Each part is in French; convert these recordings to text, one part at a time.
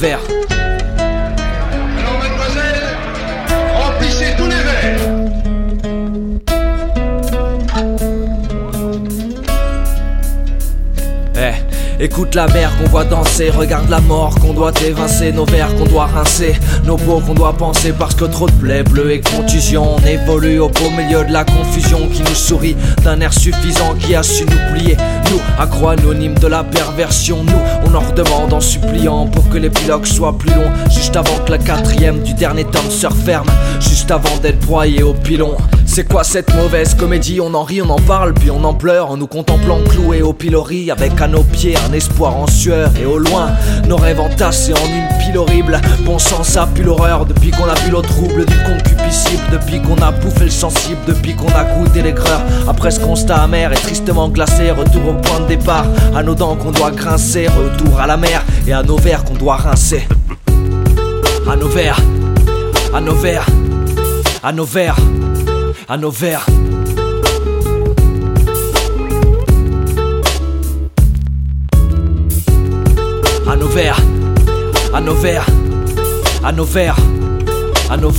À écoute la mer qu'on voit danser, regarde la mort qu'on doit évincer, nos verres qu'on doit rincer, nos peaux qu'on doit penser parce que trop de plaies bleues et contusions. On évolue au beau milieu de la confusion qui nous sourit d'un air suffisant qui a su nous plier. Nous, accro anonymes de la perversion, nous, on en redemande en suppliant pour que l'épilogue soit plus long, juste avant que la quatrième du dernier tome se referme, juste avant d'être broyé au pilon. C'est quoi cette mauvaise comédie? On en rit, on en parle, puis on en pleure en nous contemplant cloués au pilori avec à nos pieds un espoir en sueur. Et au loin nos rêves entassés en une pile horrible. Bon sang, ça pue l'horreur depuis qu'on a vu l'eau trouble du concupiscible, depuis qu'on a bouffé le sensible, depuis qu'on a goûté l'aigreur. Après ce constat amer et tristement glacé, retour au point de départ, à nos dents qu'on doit grincer, retour à la mer. Et à nos verres qu'on doit rincer. À nos verres, à nos verres, à nos verres, à nos verres. À nos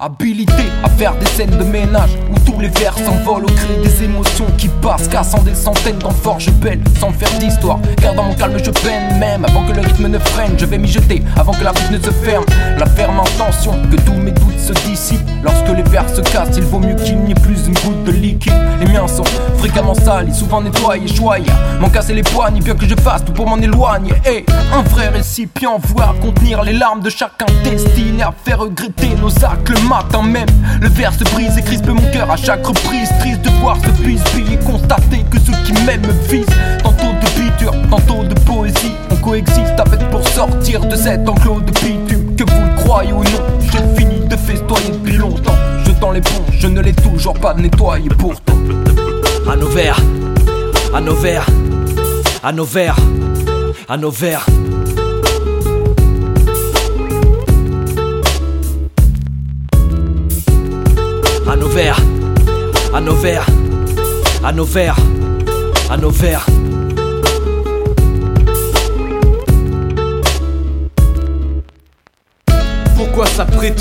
Habilité à faire des scènes de ménage où tous les vers s'envolent au cri des émotions qui passent, cassant des centaines d'enforges belles sans faire d'histoire. Car dans mon calme je peine même avant que le rythme ne freine. Je vais m'y jeter avant que la bouche ne se ferme. La ferme intention que tous mes doutes se dissipent. Lorsque les vers se cassent, il vaut mieux qu'il n'y ait plus une goutte de liquide. Les miens sont fréquemment salis, souvent nettoyés, choyés. M'en casser les poignes, bien que je fasse tout pour m'en éloigner. Et un vrai récipient, voir contenir les larmes de chacun destiné à faire regretter nos actes le matin même. Le verre se brise et crispe mon cœur à chaque reprise. Triste de voir ce bisbille et constater que ceux qui m'aiment me visent. Tantôt de biture, tantôt de poésie. On coexiste avec pour sortir de cet enclos de bitume. Que vous le croyez ou non, j'ai fini de festoyer depuis longtemps. Jetant l'éponge, je ne l'ai toujours pas nettoyé pourtant. À nos verres, à nos verres, à nos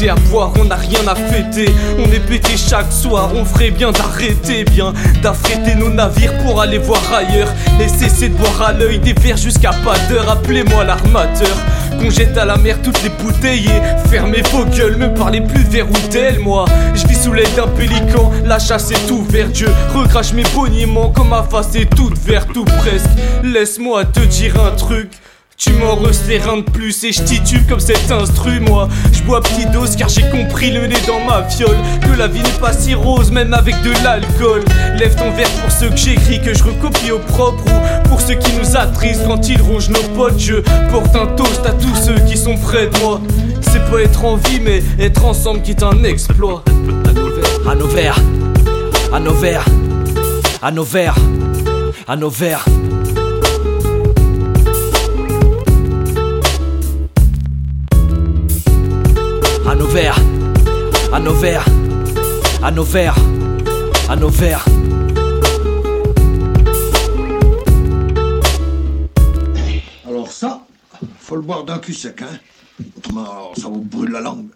à boire On n'a rien à fêter. On est pété chaque soir. On ferait bien d'arrêter, bien d'affréter nos navires pour aller voir ailleurs. Et cesser de boire à l'œil des verres jusqu'à pas d'heure. Appelez-moi l'armateur. Qu'on jette à la mer toutes les bouteilles et fermez vos gueules, me parlez plus verre ou tel, moi. Je vis sous l'aile d'un pélican, la chasse est tout vers Dieu. Recrache mes boniments comme ma face est toute verte ou presque. Laisse-moi te dire un truc. Tu m'en les reins de plus et je titube comme cet instru moi. Je bois petite dose car j'ai compris le nez dans ma fiole Que la vie n'est pas si rose même avec de l'alcool. Lève ton verre pour ceux que j'écris que je recopie au propre Ou pour ceux qui nous attristent quand ils rongent nos potes. Je porte un toast à tous ceux qui sont près de moi. C'est pas être en vie mais être ensemble qui est un exploit. À nos verres, à nos verres, à nos verres, à nos verres. À nos verres, à nos verres, à nos verres, à nos verres. Alors ça, faut le boire d'un cul sec, hein Autrement, ça vous brûle la langue.